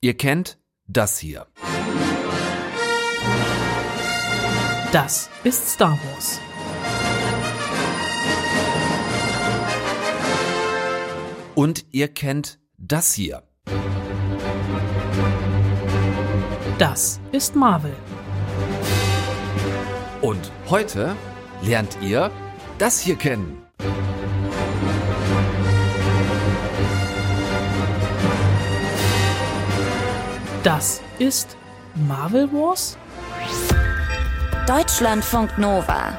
Ihr kennt das hier. Das ist Star Wars. Und ihr kennt das hier. Das ist Marvel. Und heute lernt ihr das hier kennen. Das ist Marvel Wars? Deutschlandfunk Nova.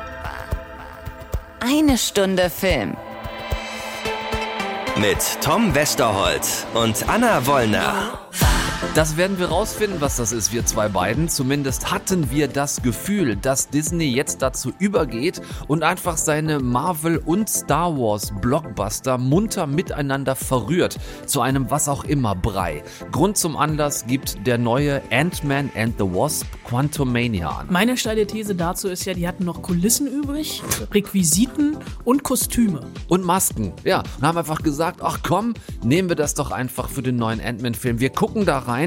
Eine Stunde Film. Mit Tom Westerholt und Anna Wollner. Das werden wir rausfinden, was das ist, wir zwei beiden. Zumindest hatten wir das Gefühl, dass Disney jetzt dazu übergeht und einfach seine Marvel- und Star Wars-Blockbuster munter miteinander verrührt. Zu einem was auch immer Brei. Grund zum Anlass gibt der neue Ant-Man and the Wasp Quantumania an. Meine steile These dazu ist ja, die hatten noch Kulissen übrig, Requisiten und Kostüme. Und Masken, ja. Und haben einfach gesagt, ach komm, nehmen wir das doch einfach für den neuen Ant-Man-Film. Wir gucken da rein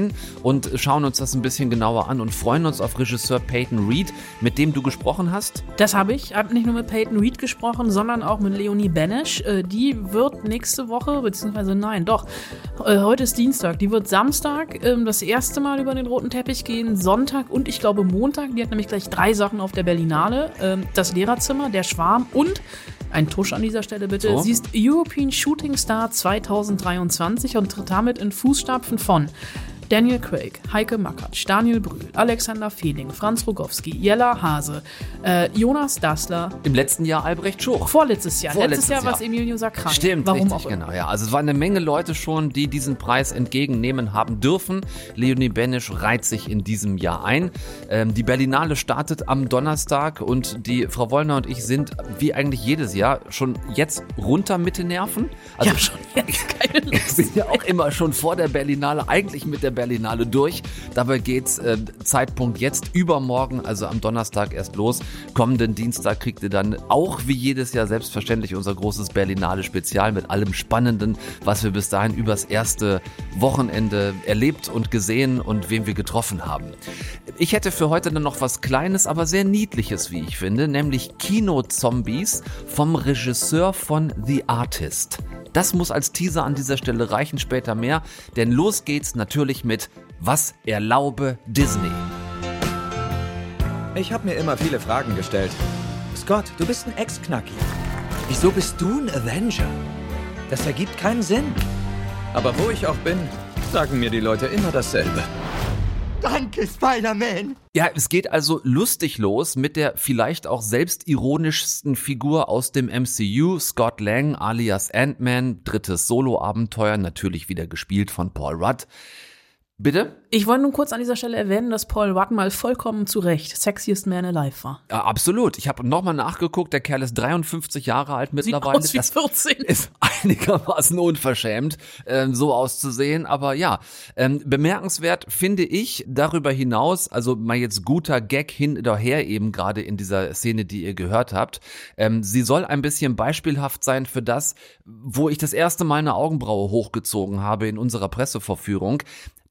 und schauen uns das ein bisschen genauer an und freuen uns auf Regisseur Peyton Reed, mit dem du gesprochen hast. Das habe ich. Ich habe nicht nur mit Peyton Reed gesprochen, sondern auch mit Leonie Benesch. Äh, Die wird nächste Woche, beziehungsweise nein, doch, äh, heute ist Dienstag. Die wird Samstag ähm, das erste Mal über den roten Teppich gehen, Sonntag und ich glaube Montag. Die hat nämlich gleich drei Sachen auf der Berlinale. Ähm, Das Lehrerzimmer, der Schwarm und ein Tusch an dieser Stelle bitte. So. Sie ist European Shooting Star 2023 und tritt damit in Fußstapfen von Daniel Craig, Heike Makatsch, Daniel Brühl, Alexander Fehling, Franz Rogowski, Jella Hase, äh, Jonas Dassler, Im letzten Jahr Albrecht Schuch. vorletztes Jahr. Vorletztes Letztes Jahr war Jahr. es Emilio Sacran. Stimmt, Warum richtig, auch immer. genau. Ja, also es waren eine Menge Leute schon, die diesen Preis entgegennehmen haben dürfen. Leonie Benisch reiht sich in diesem Jahr ein. Ähm, die Berlinale startet am Donnerstag und die Frau Wollner und ich sind, wie eigentlich jedes Jahr, schon jetzt runter mit den Nerven. Also Ja, schon jetzt keine Ich Lust. bin ja auch immer schon vor der Berlinale, eigentlich mit der Berlinale durch. Dabei geht's äh, Zeitpunkt jetzt übermorgen, also am Donnerstag erst los. Kommenden Dienstag kriegt ihr dann auch wie jedes Jahr selbstverständlich unser großes Berlinale Spezial mit allem Spannenden, was wir bis dahin übers erste Wochenende erlebt und gesehen und wen wir getroffen haben. Ich hätte für heute dann noch was Kleines, aber sehr Niedliches, wie ich finde, nämlich Kino-Zombies vom Regisseur von The Artist. Das muss als Teaser an dieser Stelle reichen, später mehr, denn los geht's natürlich mit Was erlaube Disney? Ich habe mir immer viele Fragen gestellt. Scott, du bist ein Ex-Knacki. Wieso bist du ein Avenger? Das ergibt keinen Sinn. Aber wo ich auch bin, sagen mir die Leute immer dasselbe. Danke, Spider-Man. Ja, es geht also lustig los mit der vielleicht auch selbstironischsten Figur aus dem MCU, Scott Lang alias Ant-Man, drittes Solo-Abenteuer, natürlich wieder gespielt von Paul Rudd. Bitte? Ich wollte nur kurz an dieser Stelle erwähnen, dass Paul Rudd mal vollkommen zu Recht Sexiest Man Alive war. Ja, absolut. Ich habe nochmal nachgeguckt, der Kerl ist 53 Jahre alt mittlerweile. aus wie Das 14. ist einigermaßen unverschämt, ähm, so auszusehen. Aber ja, ähm, bemerkenswert finde ich darüber hinaus, also mal jetzt guter Gag hin oder her eben gerade in dieser Szene, die ihr gehört habt. Ähm, sie soll ein bisschen beispielhaft sein für das, wo ich das erste Mal eine Augenbraue hochgezogen habe in unserer Pressevorführung.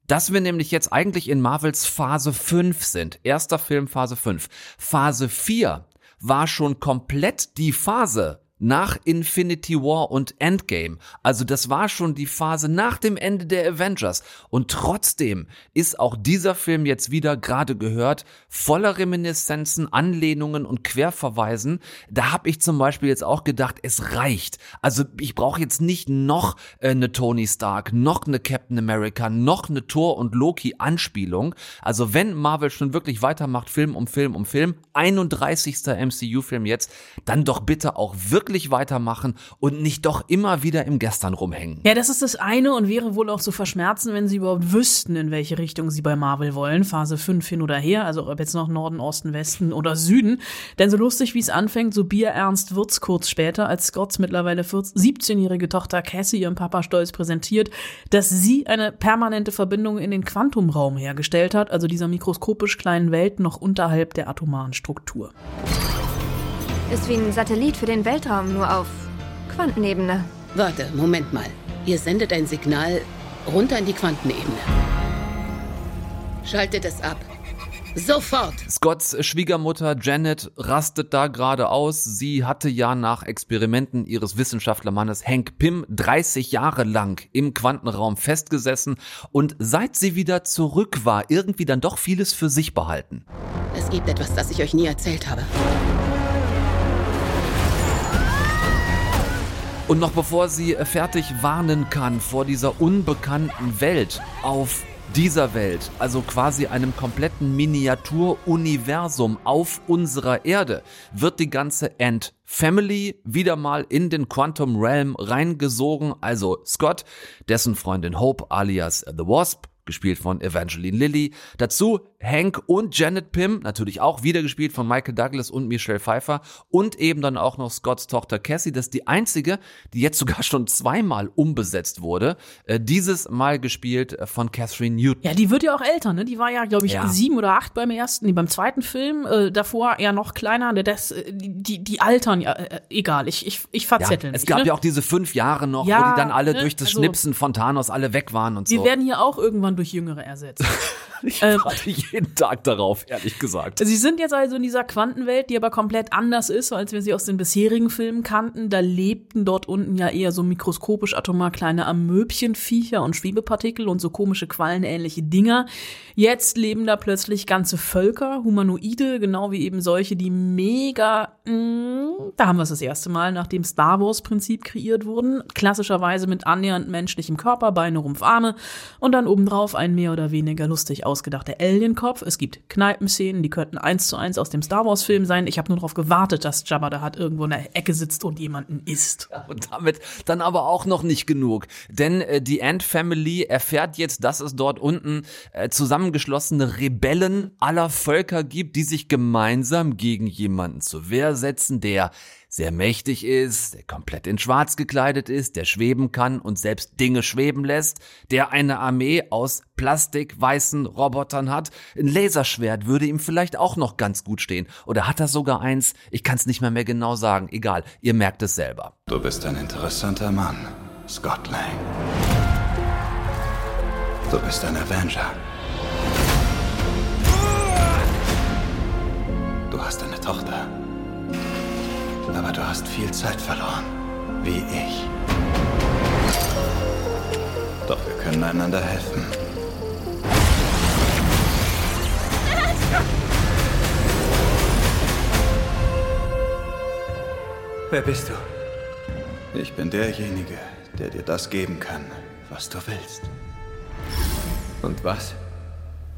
Dass wir nämlich jetzt eigentlich in Marvels Phase 5 sind. Erster Film Phase 5. Phase 4 war schon komplett die Phase nach Infinity War und Endgame. Also das war schon die Phase nach dem Ende der Avengers. Und trotzdem ist auch dieser Film jetzt wieder gerade gehört, voller Reminiszenzen, Anlehnungen und Querverweisen. Da habe ich zum Beispiel jetzt auch gedacht, es reicht. Also ich brauche jetzt nicht noch äh, eine Tony Stark, noch eine Captain America, noch eine Thor und Loki Anspielung. Also wenn Marvel schon wirklich weitermacht, Film um Film um Film, 31. MCU-Film jetzt, dann doch bitte auch wirklich weitermachen und nicht doch immer wieder im Gestern rumhängen. Ja, das ist das eine und wäre wohl auch zu verschmerzen, wenn sie überhaupt wüssten, in welche Richtung sie bei Marvel wollen. Phase 5 hin oder her, also ob jetzt noch Norden, Osten, Westen oder Süden. Denn so lustig wie es anfängt, so bierernst wird's kurz später, als Scotts mittlerweile 14 17-jährige Tochter Cassie ihrem Papa stolz präsentiert, dass sie eine permanente Verbindung in den Quantumraum hergestellt hat, also dieser mikroskopisch kleinen Welt noch unterhalb der atomaren Struktur. Ist wie ein Satellit für den Weltraum, nur auf Quantenebene. Warte, Moment mal. Ihr sendet ein Signal runter in die Quantenebene. Schaltet es ab. Sofort! Scotts Schwiegermutter Janet rastet da gerade aus. Sie hatte ja nach Experimenten ihres Wissenschaftlermannes Hank Pym 30 Jahre lang im Quantenraum festgesessen und seit sie wieder zurück war, irgendwie dann doch vieles für sich behalten. Es gibt etwas, das ich euch nie erzählt habe. Und noch bevor sie fertig warnen kann vor dieser unbekannten Welt auf dieser Welt, also quasi einem kompletten Miniaturuniversum auf unserer Erde, wird die ganze Ant Family wieder mal in den Quantum Realm reingesogen. Also Scott, dessen Freundin Hope alias The Wasp, gespielt von Evangeline Lilly. Dazu Hank und Janet Pym, natürlich auch wieder gespielt von Michael Douglas und Michelle Pfeiffer und eben dann auch noch Scotts Tochter Cassie. Das ist die einzige, die jetzt sogar schon zweimal umbesetzt wurde. Äh, dieses Mal gespielt äh, von Catherine Newton. Ja, die wird ja auch älter, ne? Die war ja, glaube ich, Ja. sieben oder acht beim ersten, nee, beim zweiten Film. Äh, davor eher noch kleiner. Das, äh, die, die, altern, ja, äh, egal. Ich, ich, ich Ja, verzettel es mich. gab ne? ja auch diese fünf Jahre noch, wo Ja, die dann alle ne, durch das also- Schnipsen von Thanos alle weg waren und Wir so. werden hier auch irgendwann durch Jüngere ersetzt. ich ähm, warte jeden Tag darauf, ehrlich gesagt. Sie sind jetzt also in dieser Quantenwelt, die aber komplett anders ist, als wir sie aus den bisherigen Filmen kannten. Da lebten dort unten ja eher so mikroskopisch atomar kleine Amöbchenviecher und Schwebepartikel und so komische quallenähnliche Dinger. Jetzt leben da plötzlich ganze Völker, Humanoide, genau wie eben solche, die mega, mh, da haben wir es das erste Mal, nach dem Star Wars Prinzip kreiert wurden. Klassischerweise mit annähernd menschlichem Körper, Beine, Rumpf, Arme und dann obendrauf ein mehr oder weniger lustig ausgedachter Alienkopf. Es gibt Kneipenszenen, die könnten eins zu eins aus dem Star Wars Film sein. Ich habe nur darauf gewartet, dass Jabba da hat irgendwo in der Ecke sitzt und jemanden isst. Und damit dann aber auch noch nicht genug. Denn äh, die Ant Family erfährt jetzt, dass es dort unten äh, zusammengeschlossene Rebellen aller Völker gibt, die sich gemeinsam gegen jemanden zur Wehr setzen, der sehr mächtig ist, der komplett in Schwarz gekleidet ist, der schweben kann und selbst Dinge schweben lässt, der eine Armee aus plastikweißen Robotern hat. Ein Laserschwert würde ihm vielleicht auch noch ganz gut stehen. Oder hat er sogar eins? Ich kann es nicht mehr mehr genau sagen. Egal, ihr merkt es selber. Du bist ein interessanter Mann, Scott Lang. Du bist ein Avenger. Du hast eine Tochter. Aber du hast viel Zeit verloren. Wie ich. Doch wir können einander helfen. Wer bist du? Ich bin derjenige, der dir das geben kann, was du willst. Und was?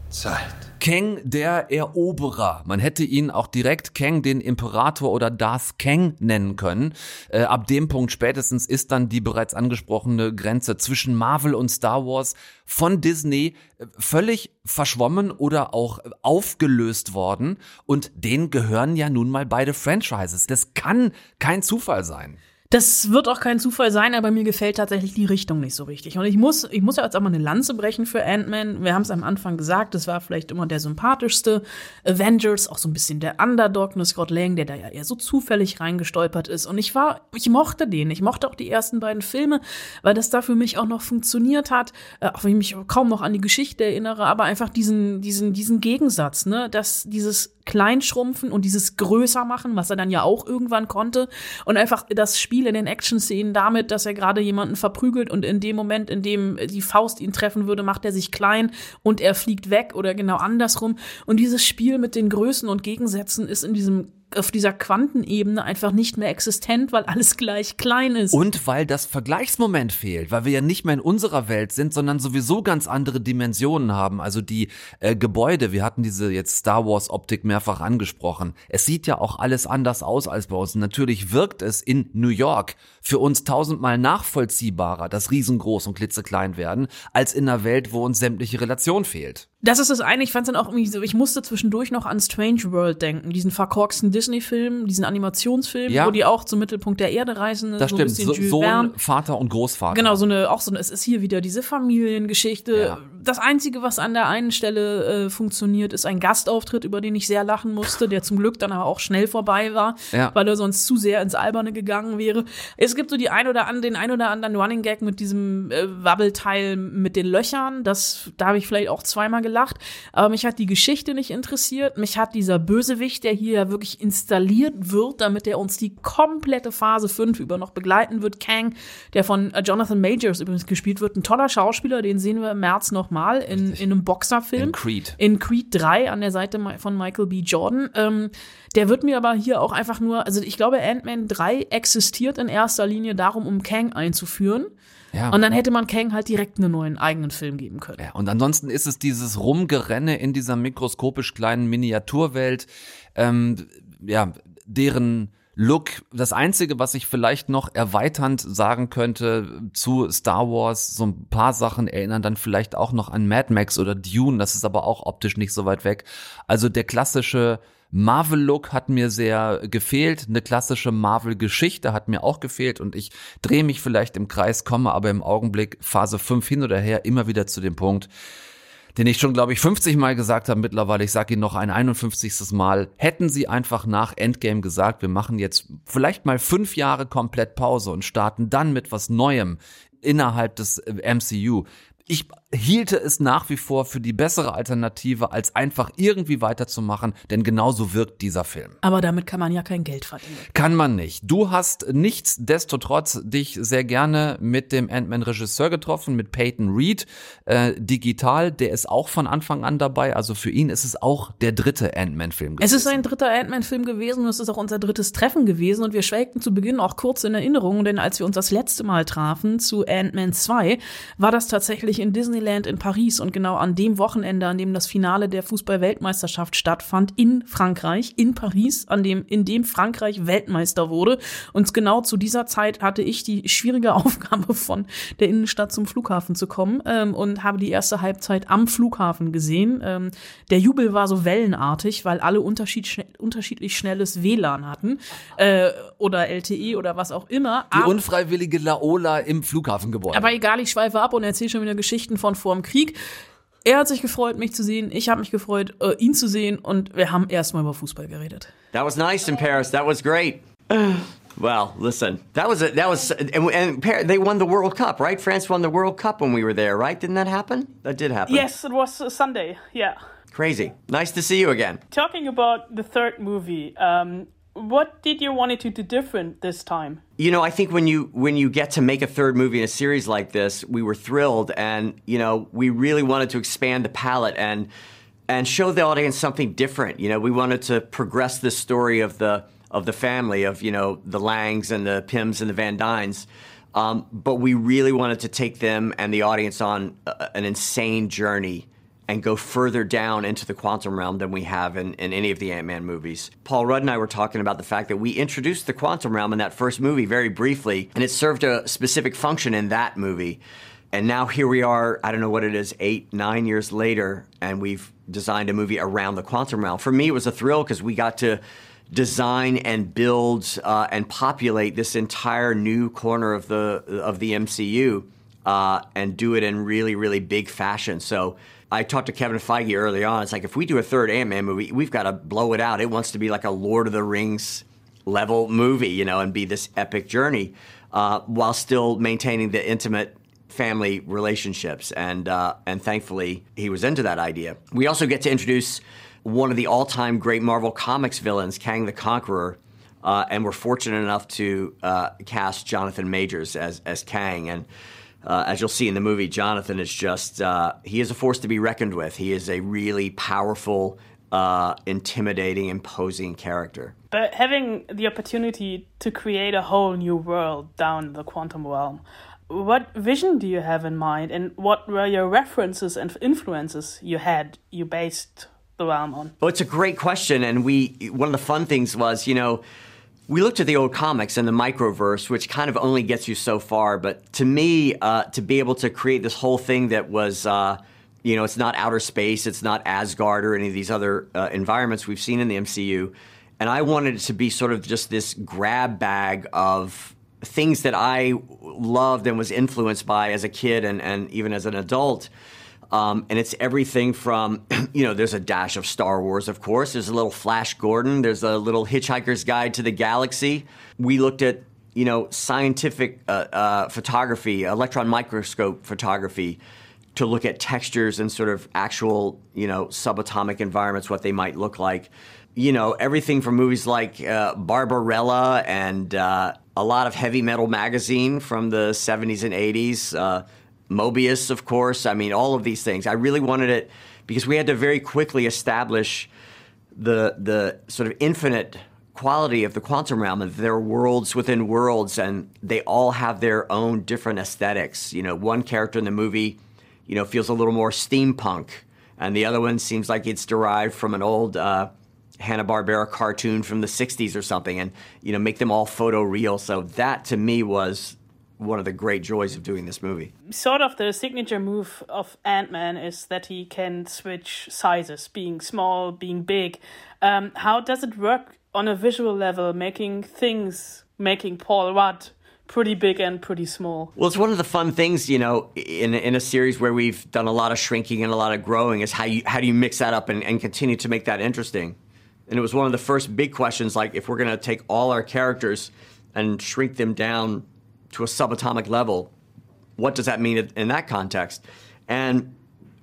Zeit. Kang der Eroberer. Man hätte ihn auch direkt Kang den Imperator oder Darth Kang nennen können. Äh, ab dem Punkt spätestens ist dann die bereits angesprochene Grenze zwischen Marvel und Star Wars von Disney äh, völlig verschwommen oder auch aufgelöst worden. Und denen gehören ja nun mal beide Franchises. Das kann kein Zufall sein. Das wird auch kein Zufall sein, aber mir gefällt tatsächlich die Richtung nicht so richtig. Und ich muss, ich muss ja jetzt auch mal eine Lanze brechen für Ant-Man. Wir haben es am Anfang gesagt, das war vielleicht immer der sympathischste Avengers, auch so ein bisschen der Underdog, nur Scott Lang, der da ja eher so zufällig reingestolpert ist. Und ich war, ich mochte den. Ich mochte auch die ersten beiden Filme, weil das da für mich auch noch funktioniert hat, äh, auch wenn ich mich kaum noch an die Geschichte erinnere, aber einfach diesen, diesen, diesen Gegensatz, ne, dass dieses Kleinschrumpfen und dieses größer machen, was er dann ja auch irgendwann konnte. Und einfach das Spiel in den Action-Szenen damit, dass er gerade jemanden verprügelt und in dem Moment, in dem die Faust ihn treffen würde, macht er sich klein und er fliegt weg oder genau andersrum. Und dieses Spiel mit den Größen und Gegensätzen ist in diesem auf dieser Quantenebene einfach nicht mehr existent, weil alles gleich klein ist. Und weil das Vergleichsmoment fehlt, weil wir ja nicht mehr in unserer Welt sind, sondern sowieso ganz andere Dimensionen haben. Also die äh, Gebäude, wir hatten diese jetzt Star Wars Optik mehrfach angesprochen. Es sieht ja auch alles anders aus als bei uns. Natürlich wirkt es in New York für uns tausendmal nachvollziehbarer, das riesengroß und klitzeklein werden, als in einer Welt, wo uns sämtliche Relation fehlt. Das ist das eine. Ich fand es dann auch irgendwie so, ich musste zwischendurch noch an Strange World denken, diesen verkorksten Disney-Film, diesen Animationsfilm, Ja. wo die auch zum Mittelpunkt der Erde reisen. Das so stimmt. So, Sohn. Vater und Großvater. Genau, so eine, auch so eine, es ist hier wieder diese Familiengeschichte. Ja. Das Einzige, was an der einen Stelle äh, funktioniert, ist ein Gastauftritt, über den ich sehr lachen musste, der zum Glück dann aber auch schnell vorbei war, Ja. weil er sonst zu sehr ins Alberne gegangen wäre. Es gibt so die ein oder an, den ein oder anderen Running Gag mit diesem äh, Wabbelteil mit den Löchern. Das, da habe ich vielleicht auch zweimal gelacht. Aber mich hat die Geschichte nicht interessiert. Mich hat dieser Bösewicht, der hier ja wirklich installiert wird, damit er uns die komplette Phase 5 über noch begleiten wird. Kang, der von äh, Jonathan Majors übrigens gespielt wird. Ein toller Schauspieler, den sehen wir im März nochmal in, in einem Boxerfilm. In Creed. In Creed 3 an der Seite von Michael B. Jordan. Ähm, der wird mir aber hier auch einfach nur, also ich glaube, Ant-Man 3 existiert in erster Linie darum, um Kang einzuführen. Ja. Und dann hätte man Kang halt direkt einen neuen eigenen Film geben können. Ja, und ansonsten ist es dieses Rumgerenne in dieser mikroskopisch kleinen Miniaturwelt, ähm, ja, deren Look, das Einzige, was ich vielleicht noch erweiternd sagen könnte zu Star Wars, so ein paar Sachen erinnern dann vielleicht auch noch an Mad Max oder Dune, das ist aber auch optisch nicht so weit weg. Also der klassische Marvel-Look hat mir sehr gefehlt, eine klassische Marvel-Geschichte hat mir auch gefehlt und ich drehe mich vielleicht im Kreis, komme aber im Augenblick Phase 5 hin oder her immer wieder zu dem Punkt, den ich schon, glaube ich, 50 Mal gesagt habe mittlerweile. Ich sage ihn noch ein 51. Mal. Hätten sie einfach nach Endgame gesagt, wir machen jetzt vielleicht mal fünf Jahre komplett Pause und starten dann mit was Neuem innerhalb des MCU. Ich hielte es nach wie vor für die bessere Alternative, als einfach irgendwie weiterzumachen, denn genauso wirkt dieser Film. Aber damit kann man ja kein Geld verdienen. Kann man nicht. Du hast nichtsdestotrotz dich sehr gerne mit dem Ant-Man-Regisseur getroffen, mit Peyton Reed, äh, digital. Der ist auch von Anfang an dabei. Also für ihn ist es auch der dritte Ant-Man-Film Es ist ein dritter Ant-Man-Film gewesen und es ist auch unser drittes Treffen gewesen und wir schwelgten zu Beginn auch kurz in Erinnerung, denn als wir uns das letzte Mal trafen zu Ant-Man 2, war das tatsächlich in Disneyland in Paris und genau an dem Wochenende, an dem das Finale der Fußball-Weltmeisterschaft stattfand, in Frankreich, in Paris, an dem, in dem Frankreich Weltmeister wurde. Und genau zu dieser Zeit hatte ich die schwierige Aufgabe von der Innenstadt zum Flughafen zu kommen ähm, und habe die erste Halbzeit am Flughafen gesehen. Ähm, der Jubel war so wellenartig, weil alle unterschied schne unterschiedlich schnelles WLAN hatten äh, oder LTE oder was auch immer. Die unfreiwillige Laola im Flughafengebäude. aber egal, ich schweife ab und erzähle schon wieder Geschichten von vor dem Krieg. Er hat sich gefreut, mich zu sehen. Ich habe mich gefreut, äh, ihn zu sehen. Und wir haben erstmal über Fußball geredet. That was nice in Paris. That was great. well, listen, that was a, that was and, and Par- they won the World Cup, right? France won the World Cup when we were there, right? Didn't that happen? That did happen. Yes, it was Sunday. Yeah. Crazy. Nice to see you again. Talking about the third movie, um, what did you want it to do different this time? You know, I think when you when you get to make a third movie in a series like this, we were thrilled, and you know, we really wanted to expand the palette and and show the audience something different. You know, we wanted to progress the story of the of the family of you know the Langs and the Pims and the Van Dynes, um, but we really wanted to take them and the audience on a, an insane journey and go further down into the quantum realm than we have in, in any of the Ant Man movies. Paul Rudd and I were talking about the fact that we introduced the quantum realm in that first movie very briefly, and it served a specific function in that movie. And now here we are, I don't know what it is, eight, nine years later, and we've designed a movie around the quantum realm. For me, it was a thrill because we got to design and build uh, and populate this entire new corner of the of the MCU uh, and do it in really, really big fashion. So I talked to Kevin Feige early on. It's like if we do a third Ant Man movie, we've got to blow it out. It wants to be like a Lord of the Rings level movie, you know, and be this epic journey uh, while still maintaining the intimate family relationships. And uh, and thankfully, he was into that idea. We also get to introduce one of the all-time great Marvel Comics villains, Kang the Conqueror. Uh, and we're fortunate enough to uh, cast Jonathan Majors as, as Kang. And uh, as you'll see in the movie, Jonathan is just, uh, he is a force to be reckoned with. He is a really powerful, uh, intimidating, imposing character. But having the opportunity to create a whole new world down the quantum realm, what vision do you have in mind, and what were your references and influences you had you based the realm on? Well, it's a great question, and we one of the fun things was, you know, we looked at the old comics and the microverse, which kind of only gets you so far. But to me, uh, to be able to create this whole thing that was, uh, you know, it's not outer space, it's not Asgard or any of these other uh, environments we've seen in the MCU, and I wanted it to be sort of just this grab bag of things that I loved and was influenced by as a kid and, and even as an adult. Um, and it's everything from, you know, there's a dash of Star Wars, of course. There's a little Flash Gordon. There's a little Hitchhiker's Guide to the Galaxy. We looked at, you know, scientific uh, uh, photography, electron microscope photography, to look at textures and sort of actual, you know, subatomic environments, what they might look like. You know, everything from movies like uh, Barbarella and uh, a lot of heavy metal magazine from the 70s and 80s. Mobius, of course. I mean, all of these things. I really wanted it because we had to very quickly establish the the sort of infinite quality of the quantum realm and there are worlds within worlds and they all have their own different aesthetics you know one character in the movie you know feels a little more steampunk and the other one seems like it's derived from an old uh, hanna-barbera cartoon from the 60s or something and you know make them all photo real so that to me was one of the great joys of doing this movie. Sort of the signature move of Ant Man is that he can switch sizes, being small, being big. Um, how does it work on a visual level, making things, making Paul Rudd pretty big and pretty small? Well, it's one of the fun things, you know, in in a series where we've done a lot of shrinking and a lot of growing, is how you how do you mix that up and, and continue to make that interesting. And it was one of the first big questions, like if we're going to take all our characters and shrink them down to a subatomic level, what does that mean in that context? And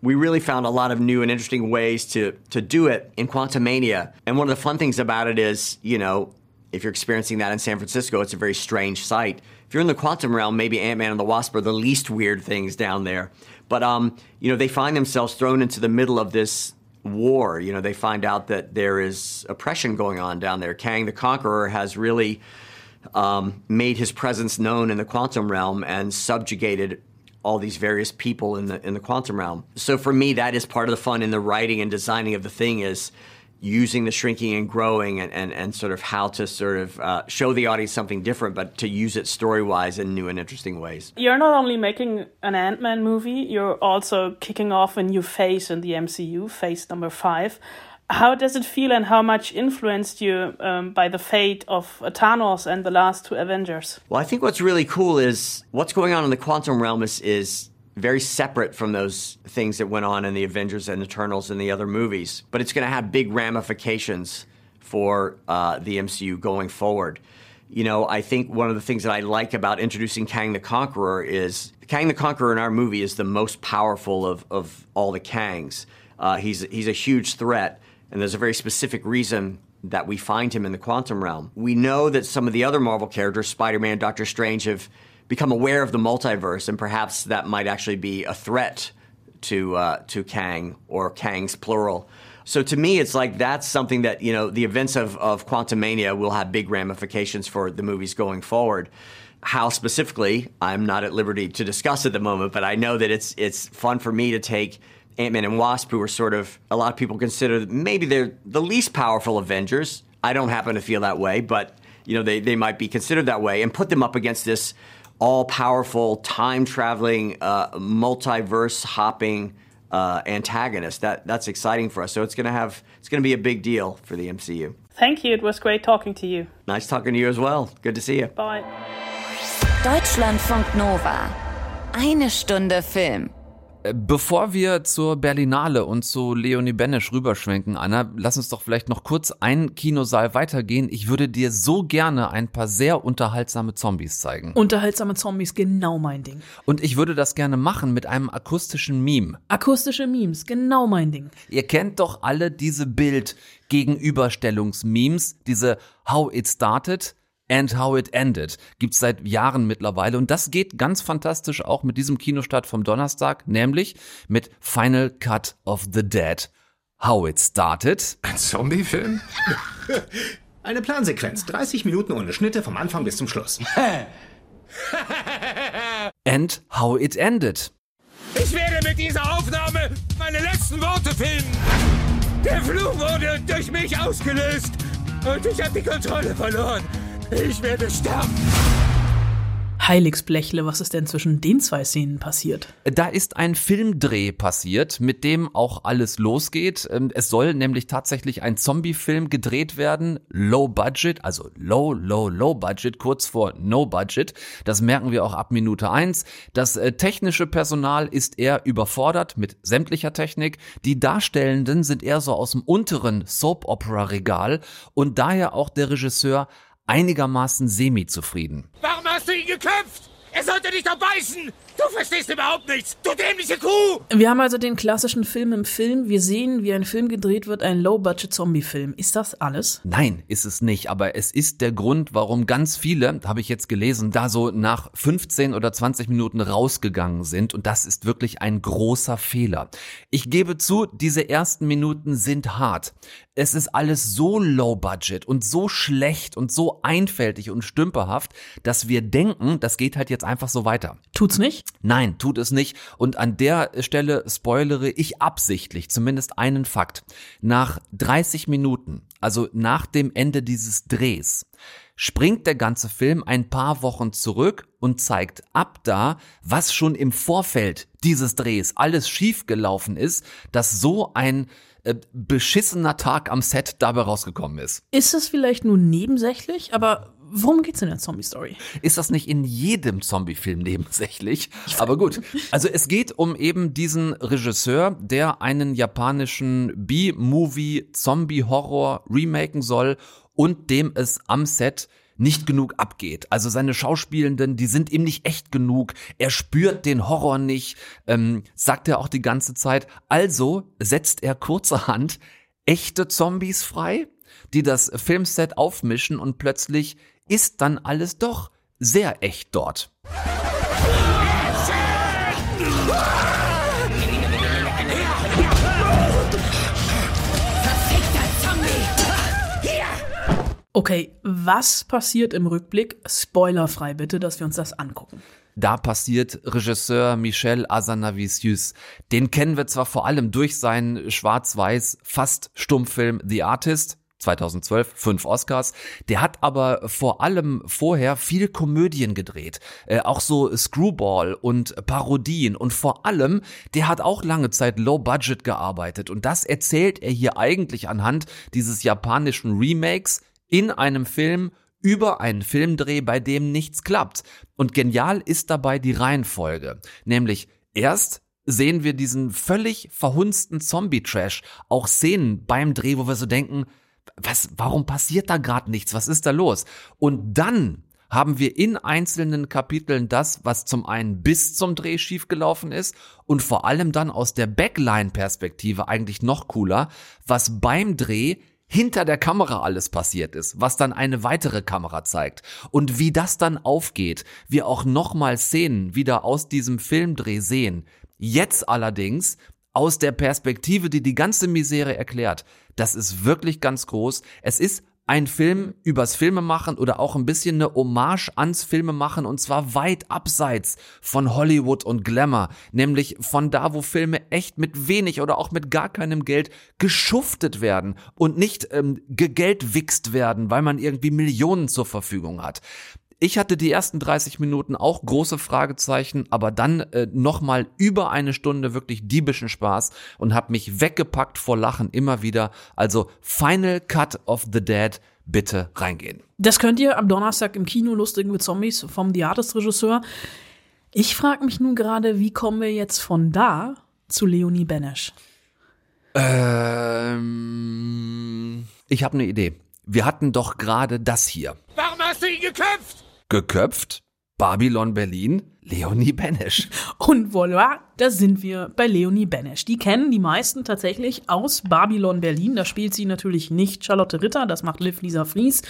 we really found a lot of new and interesting ways to to do it in Quantumania. And one of the fun things about it is, you know, if you're experiencing that in San Francisco, it's a very strange sight. If you're in the quantum realm, maybe Ant Man and the Wasp are the least weird things down there. But um, you know, they find themselves thrown into the middle of this war. You know, they find out that there is oppression going on down there. Kang the Conqueror has really um, made his presence known in the quantum realm and subjugated all these various people in the in the quantum realm. So for me, that is part of the fun in the writing and designing of the thing is using the shrinking and growing and, and, and sort of how to sort of uh, show the audience something different, but to use it story wise in new and interesting ways. You're not only making an Ant Man movie, you're also kicking off a new phase in the MCU, phase number five. How does it feel, and how much influenced you um, by the fate of Thanos and the last two Avengers? Well, I think what's really cool is what's going on in the quantum realm is, is very separate from those things that went on in the Avengers and Eternals and the other movies. But it's going to have big ramifications for uh, the MCU going forward. You know, I think one of the things that I like about introducing Kang the Conqueror is Kang the Conqueror in our movie is the most powerful of, of all the Kangs. Uh, he's, he's a huge threat and there's a very specific reason that we find him in the quantum realm. We know that some of the other Marvel characters, Spider Man, Doctor Strange, have become aware of the multiverse, and perhaps that might actually be a threat to uh, to Kang or Kang's plural. So to me, it's like that's something that you know the events of of Quantumania will have big ramifications for the movies going forward. How specifically, I'm not at liberty to discuss at the moment, but I know that it's it's fun for me to take Ant Man and Wasp, who are sort of a lot of people consider maybe they're the least powerful Avengers. I don't happen to feel that way, but you know they they might be considered that way, and put them up against this all powerful time traveling uh, multiverse hopping uh, antagonist. That that's exciting for us. So it's gonna have it's gonna be a big deal for the MCU. Thank you. It was great talking to you. Nice talking to you as well. Good to see you. Bye. Deutschlandfunk Nova. Eine Stunde Film. Bevor wir zur Berlinale und zu Leonie Benesch rüberschwenken, Anna, lass uns doch vielleicht noch kurz einen Kinosaal weitergehen. Ich würde dir so gerne ein paar sehr unterhaltsame Zombies zeigen. Unterhaltsame Zombies, genau mein Ding. Und ich würde das gerne machen mit einem akustischen Meme. Akustische Memes, genau mein Ding. Ihr kennt doch alle diese Bild-Gegenüberstellungs-Memes, diese How It Started and How It Ended. Gibt's seit Jahren mittlerweile. Und das geht ganz fantastisch auch mit diesem Kinostart vom Donnerstag, nämlich mit Final Cut of the Dead. How It Started. Ein Zombie-Film? Eine Plansequenz. 30 Minuten ohne Schnitte vom Anfang bis zum Schluss. and How It Ended. Ich werde mit dieser Aufnahme meine letzten Worte finden. Der Fluch wurde durch mich ausgelöst und ich habe die Kontrolle verloren. Ich werde sterben. Heiligsblechle, was ist denn zwischen den zwei Szenen passiert? Da ist ein Filmdreh passiert, mit dem auch alles losgeht. Ähm, es soll nämlich tatsächlich ein Zombie-Film gedreht werden, low budget, also low, low, low budget, kurz vor no budget. Das merken wir auch ab Minute eins. Das äh, technische Personal ist eher überfordert mit sämtlicher Technik. Die Darstellenden sind eher so aus dem unteren Soap-Opera-Regal und daher auch der Regisseur einigermaßen semi-zufrieden. Warum hast du ihn geköpft? Er sollte dich doch beißen! Du verstehst überhaupt nichts, du dämliche Kuh! Wir haben also den klassischen Film im Film. Wir sehen, wie ein Film gedreht wird, ein Low-Budget-Zombie-Film. Ist das alles? Nein, ist es nicht. Aber es ist der Grund, warum ganz viele, habe ich jetzt gelesen, da so nach 15 oder 20 Minuten rausgegangen sind. Und das ist wirklich ein großer Fehler. Ich gebe zu, diese ersten Minuten sind hart. Es ist alles so low budget und so schlecht und so einfältig und stümperhaft, dass wir denken, das geht halt jetzt einfach so weiter. Tut's nicht? Nein, tut es nicht. Und an der Stelle spoilere ich absichtlich zumindest einen Fakt. Nach 30 Minuten, also nach dem Ende dieses Drehs, springt der ganze Film ein paar Wochen zurück und zeigt ab da, was schon im Vorfeld dieses Drehs alles schiefgelaufen ist, dass so ein äh, beschissener Tag am Set dabei rausgekommen ist. Ist es vielleicht nur nebensächlich, aber worum geht's in der Zombie-Story? Ist das nicht in jedem Zombie-Film nebensächlich? Aber gut. Also es geht um eben diesen Regisseur, der einen japanischen B-Movie Zombie-Horror remaken soll und dem es am Set nicht genug abgeht. Also seine Schauspielenden, die sind ihm nicht echt genug. Er spürt den Horror nicht, ähm, sagt er auch die ganze Zeit. Also setzt er kurzerhand echte Zombies frei, die das Filmset aufmischen und plötzlich ist dann alles doch sehr echt dort. Okay, was passiert im Rückblick? Spoilerfrei bitte, dass wir uns das angucken. Da passiert Regisseur Michel Azanavicius. Den kennen wir zwar vor allem durch seinen schwarz-weiß fast Stummfilm The Artist, 2012, fünf Oscars. Der hat aber vor allem vorher viel Komödien gedreht, äh, auch so Screwball und Parodien und vor allem, der hat auch lange Zeit Low Budget gearbeitet und das erzählt er hier eigentlich anhand dieses japanischen Remakes in einem Film über einen Filmdreh, bei dem nichts klappt. Und genial ist dabei die Reihenfolge, nämlich erst sehen wir diesen völlig verhunzten Zombie-Trash, auch Szenen beim Dreh, wo wir so denken, was, warum passiert da gerade nichts? Was ist da los? Und dann haben wir in einzelnen Kapiteln das, was zum einen bis zum Dreh schiefgelaufen ist und vor allem dann aus der Backline-Perspektive eigentlich noch cooler, was beim Dreh hinter der Kamera alles passiert ist, was dann eine weitere Kamera zeigt und wie das dann aufgeht, wir auch nochmal Szenen wieder aus diesem Filmdreh sehen. Jetzt allerdings aus der Perspektive, die die ganze Misere erklärt. Das ist wirklich ganz groß. Es ist ein Film übers Filmemachen oder auch ein bisschen eine Hommage ans Filmemachen und zwar weit abseits von Hollywood und Glamour, nämlich von da, wo Filme echt mit wenig oder auch mit gar keinem Geld geschuftet werden und nicht ähm, gegeldwichst werden, weil man irgendwie Millionen zur Verfügung hat. Ich hatte die ersten 30 Minuten auch große Fragezeichen, aber dann äh, nochmal über eine Stunde wirklich diebischen Spaß und habe mich weggepackt vor Lachen immer wieder. Also Final Cut of the Dead, bitte reingehen. Das könnt ihr am Donnerstag im Kino Lustigen mit Zombies vom The Artist Regisseur. Ich frage mich nun gerade, wie kommen wir jetzt von da zu Leonie Benesch? Ähm, ich habe eine Idee. Wir hatten doch gerade das hier. Warum hast du ihn geköpft? Geköpft? Babylon Berlin? Leonie Benesch. Und voilà, da sind wir bei Leonie Benesch. Die kennen die meisten tatsächlich aus Babylon Berlin. Da spielt sie natürlich nicht Charlotte Ritter, das macht Liv Lisa Fries,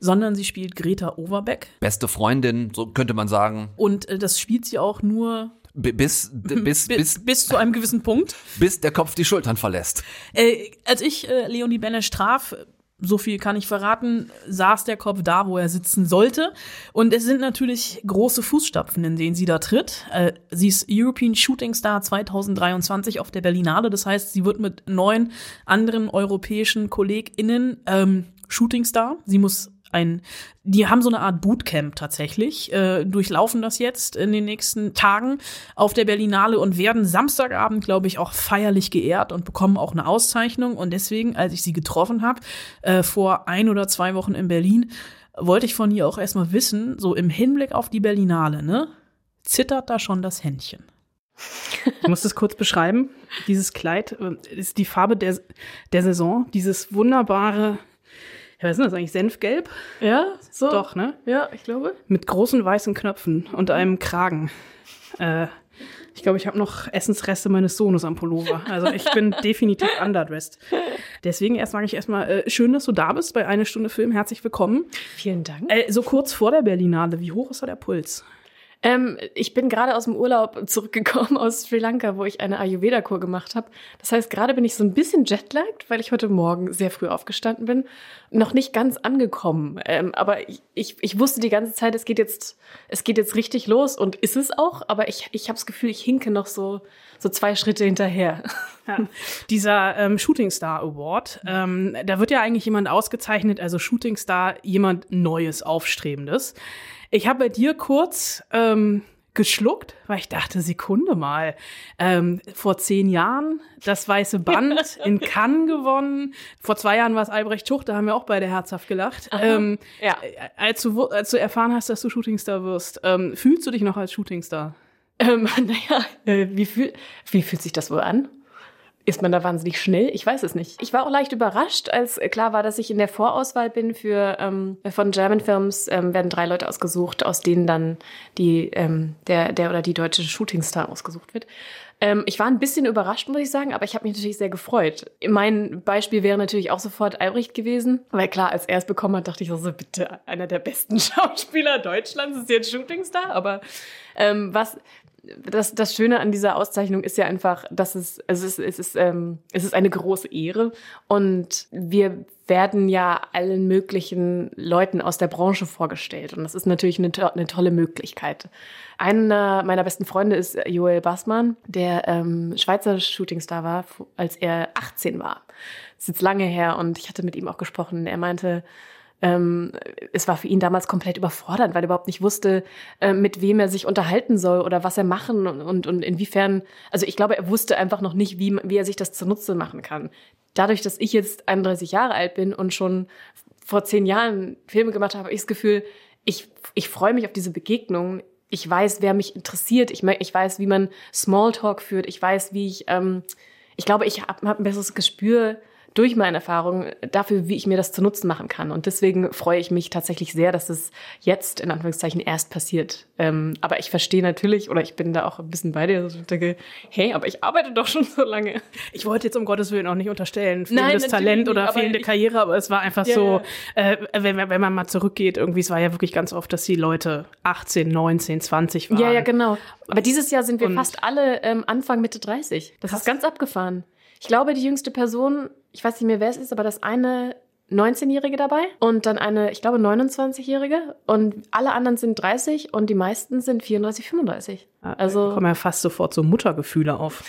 sondern sie spielt Greta Overbeck. Beste Freundin, so könnte man sagen. Und äh, das spielt sie auch nur bis, bis, bis, bis zu einem gewissen Punkt. Bis der Kopf die Schultern verlässt. Äh, als ich äh, Leonie Benesch traf, so viel kann ich verraten, saß der Kopf da, wo er sitzen sollte. Und es sind natürlich große Fußstapfen, in denen sie da tritt. Äh, sie ist European Shooting Star 2023 auf der Berlinale. Das heißt, sie wird mit neun anderen europäischen KollegInnen ähm, Shooting Star. Sie muss ein, die haben so eine Art Bootcamp tatsächlich, äh, durchlaufen das jetzt in den nächsten Tagen auf der Berlinale und werden Samstagabend, glaube ich, auch feierlich geehrt und bekommen auch eine Auszeichnung. Und deswegen, als ich sie getroffen habe, äh, vor ein oder zwei Wochen in Berlin, wollte ich von ihr auch erstmal wissen, so im Hinblick auf die Berlinale, ne? Zittert da schon das Händchen? Ich muss das kurz beschreiben. Dieses Kleid äh, ist die Farbe der, der Saison. Dieses wunderbare, ja, was ist das eigentlich? Senfgelb? Ja, so. Doch, ne? Ja, ich glaube. Mit großen weißen Knöpfen und einem Kragen. Äh, ich glaube, ich habe noch Essensreste meines Sohnes am Pullover. Also ich bin definitiv underdressed. Deswegen erst sage ich erstmal, äh, schön, dass du da bist bei Eine Stunde Film. Herzlich willkommen. Vielen Dank. Äh, so kurz vor der Berlinale, wie hoch ist da der Puls? Ähm, ich bin gerade aus dem Urlaub zurückgekommen aus Sri Lanka, wo ich eine Ayurveda-Kur gemacht habe. Das heißt, gerade bin ich so ein bisschen jetlagged, weil ich heute Morgen sehr früh aufgestanden bin. Noch nicht ganz angekommen. Ähm, aber ich, ich, ich wusste die ganze Zeit, es geht jetzt, es geht jetzt richtig los und ist es auch. Aber ich, ich habe das Gefühl, ich hinke noch so, so zwei Schritte hinterher. Ja. Dieser ähm, Shooting Star Award, ähm, da wird ja eigentlich jemand ausgezeichnet, also Shooting Star, jemand Neues, Aufstrebendes. Ich habe bei dir kurz ähm, geschluckt, weil ich dachte, Sekunde mal, ähm, vor zehn Jahren das Weiße Band in Cannes gewonnen. Vor zwei Jahren war es Albrecht Schuch, da haben wir auch beide herzhaft gelacht. Ähm, ja. als, du, als du erfahren hast, dass du Shootingstar wirst, ähm, fühlst du dich noch als Shootingstar? Ähm, naja, äh, wie, fühl, wie fühlt sich das wohl an? Ist man da wahnsinnig schnell? Ich weiß es nicht. Ich war auch leicht überrascht, als klar war, dass ich in der Vorauswahl bin für ähm, von German Films ähm, werden drei Leute ausgesucht, aus denen dann die ähm, der der oder die deutsche Shootingstar ausgesucht wird. Ähm, ich war ein bisschen überrascht, muss ich sagen, aber ich habe mich natürlich sehr gefreut. Mein Beispiel wäre natürlich auch sofort Albrecht gewesen, weil klar, als er es bekommen hat, dachte ich so, also bitte einer der besten Schauspieler Deutschlands ist jetzt Shootingstar, aber ähm, was das, das Schöne an dieser Auszeichnung ist ja einfach, dass es, es, es, ist, ähm, es ist eine große Ehre und wir werden ja allen möglichen Leuten aus der Branche vorgestellt und das ist natürlich eine, to eine tolle Möglichkeit. Einer meiner besten Freunde ist Joel Bassmann, der ähm, Schweizer Shootingstar war, als er 18 war. Das ist jetzt lange her und ich hatte mit ihm auch gesprochen. Er meinte, ähm, es war für ihn damals komplett überfordernd, weil er überhaupt nicht wusste, äh, mit wem er sich unterhalten soll oder was er machen und, und, inwiefern. Also ich glaube, er wusste einfach noch nicht, wie, wie er sich das zunutze machen kann. Dadurch, dass ich jetzt 31 Jahre alt bin und schon vor zehn Jahren Filme gemacht habe, habe ich das Gefühl, ich, ich freue mich auf diese Begegnungen. Ich weiß, wer mich interessiert. Ich, ich weiß, wie man Smalltalk führt. Ich weiß, wie ich, ähm, ich glaube, ich habe hab ein besseres Gespür durch meine Erfahrung dafür, wie ich mir das zu Nutzen machen kann. Und deswegen freue ich mich tatsächlich sehr, dass es jetzt in Anführungszeichen erst passiert. Ähm, aber ich verstehe natürlich, oder ich bin da auch ein bisschen bei dir, dass ich denke, hey, aber ich arbeite doch schon so lange. Ich wollte jetzt um Gottes Willen auch nicht unterstellen, fehlendes Nein, Talent oder fehlende ich, Karriere, aber es war einfach ja, so, äh, wenn, wenn man mal zurückgeht, irgendwie, es war ja wirklich ganz oft, dass die Leute 18, 19, 20 waren. Ja, ja, genau. Aber dieses Jahr sind wir Und fast alle ähm, Anfang, Mitte 30. Das krass. ist ganz abgefahren. Ich glaube, die jüngste Person, ich weiß nicht mehr, wer es ist, aber das eine 19-Jährige dabei und dann eine, ich glaube, 29-Jährige und alle anderen sind 30 und die meisten sind 34, 35. Also kommen ja fast sofort so Muttergefühle auf.